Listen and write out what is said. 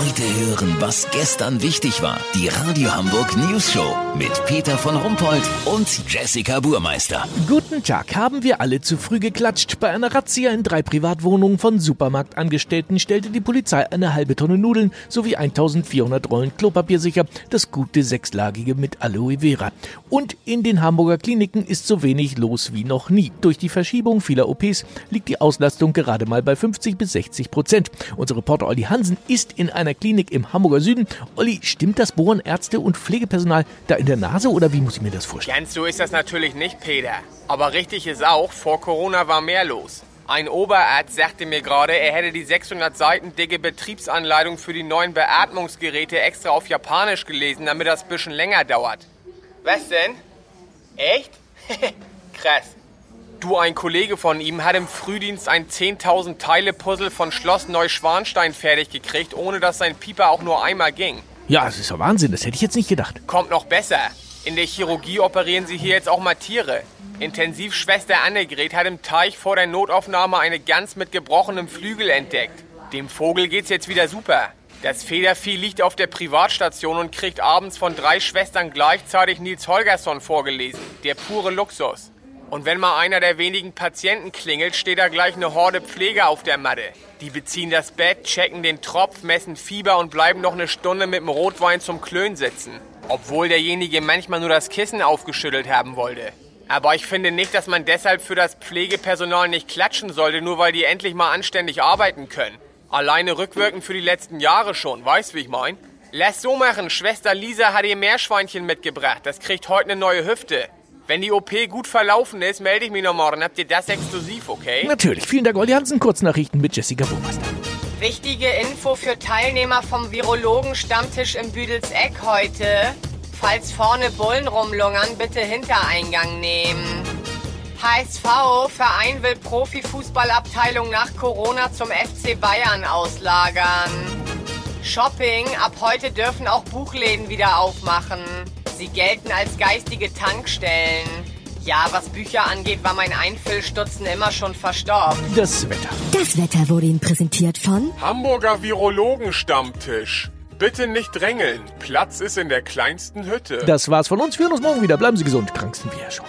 Heute hören, was gestern wichtig war. Die Radio Hamburg News Show mit Peter von Rumpold und Jessica Burmeister. Guten Tag. Haben wir alle zu früh geklatscht? Bei einer Razzia in drei Privatwohnungen von Supermarktangestellten stellte die Polizei eine halbe Tonne Nudeln sowie 1400 Rollen Klopapier sicher. Das gute sechslagige mit Aloe Vera. Und in den Hamburger Kliniken ist so wenig los wie noch nie. Durch die Verschiebung vieler OPs liegt die Auslastung gerade mal bei 50 bis 60 Prozent. Unser Reporter Olli Hansen ist in einer Klinik im Hamburger Süden. Olli, stimmt das Bohren Ärzte und Pflegepersonal da in der Nase oder wie muss ich mir das vorstellen? Ganz so ist das natürlich nicht, Peter. Aber richtig ist auch, vor Corona war mehr los. Ein Oberarzt sagte mir gerade, er hätte die 600 Seiten dicke Betriebsanleitung für die neuen Beatmungsgeräte extra auf Japanisch gelesen, damit das ein bisschen länger dauert. Was denn? Echt? Krass. Du, ein Kollege von ihm hat im Frühdienst ein 10.000 Teile Puzzle von Schloss Neuschwanstein fertig gekriegt, ohne dass sein Pieper auch nur einmal ging. Ja, das ist ja Wahnsinn. Das hätte ich jetzt nicht gedacht. Kommt noch besser. In der Chirurgie operieren sie hier jetzt auch mal Tiere. Intensivschwester Annegret hat im Teich vor der Notaufnahme eine Gans mit gebrochenem Flügel entdeckt. Dem Vogel geht's jetzt wieder super. Das Federvieh liegt auf der Privatstation und kriegt abends von drei Schwestern gleichzeitig Nils Holgersson vorgelesen. Der pure Luxus. Und wenn mal einer der wenigen Patienten klingelt, steht da gleich eine Horde Pfleger auf der Matte. Die beziehen das Bett, checken den Tropf, messen Fieber und bleiben noch eine Stunde mit dem Rotwein zum Klön sitzen. Obwohl derjenige manchmal nur das Kissen aufgeschüttelt haben wollte. Aber ich finde nicht, dass man deshalb für das Pflegepersonal nicht klatschen sollte, nur weil die endlich mal anständig arbeiten können. Alleine rückwirkend für die letzten Jahre schon, weißt wie ich mein? Lass so machen, Schwester Lisa hat ihr Meerschweinchen mitgebracht. Das kriegt heute eine neue Hüfte. Wenn die OP gut verlaufen ist, melde ich mich noch morgen. Habt ihr das exklusiv, okay? Natürlich. Vielen Dank, Olli Hansen. Kurznachrichten mit Jessica Burmeister. Wichtige Info für Teilnehmer vom Virologen-Stammtisch im Büdelseck heute. Falls vorne Bullen rumlungern, bitte Hintereingang nehmen. HSV, Verein will Profifußballabteilung nach Corona zum FC Bayern auslagern. Shopping, ab heute dürfen auch Buchläden wieder aufmachen. Sie gelten als geistige Tankstellen. Ja, was Bücher angeht, war mein Einfüllstutzen immer schon verstorben. Das Wetter. Das Wetter wurde Ihnen präsentiert von Hamburger Virologen-Stammtisch. Bitte nicht drängeln. Platz ist in der kleinsten Hütte. Das war's von uns. Wir hören uns morgen wieder. Bleiben Sie gesund. Kranksten wir ja schon.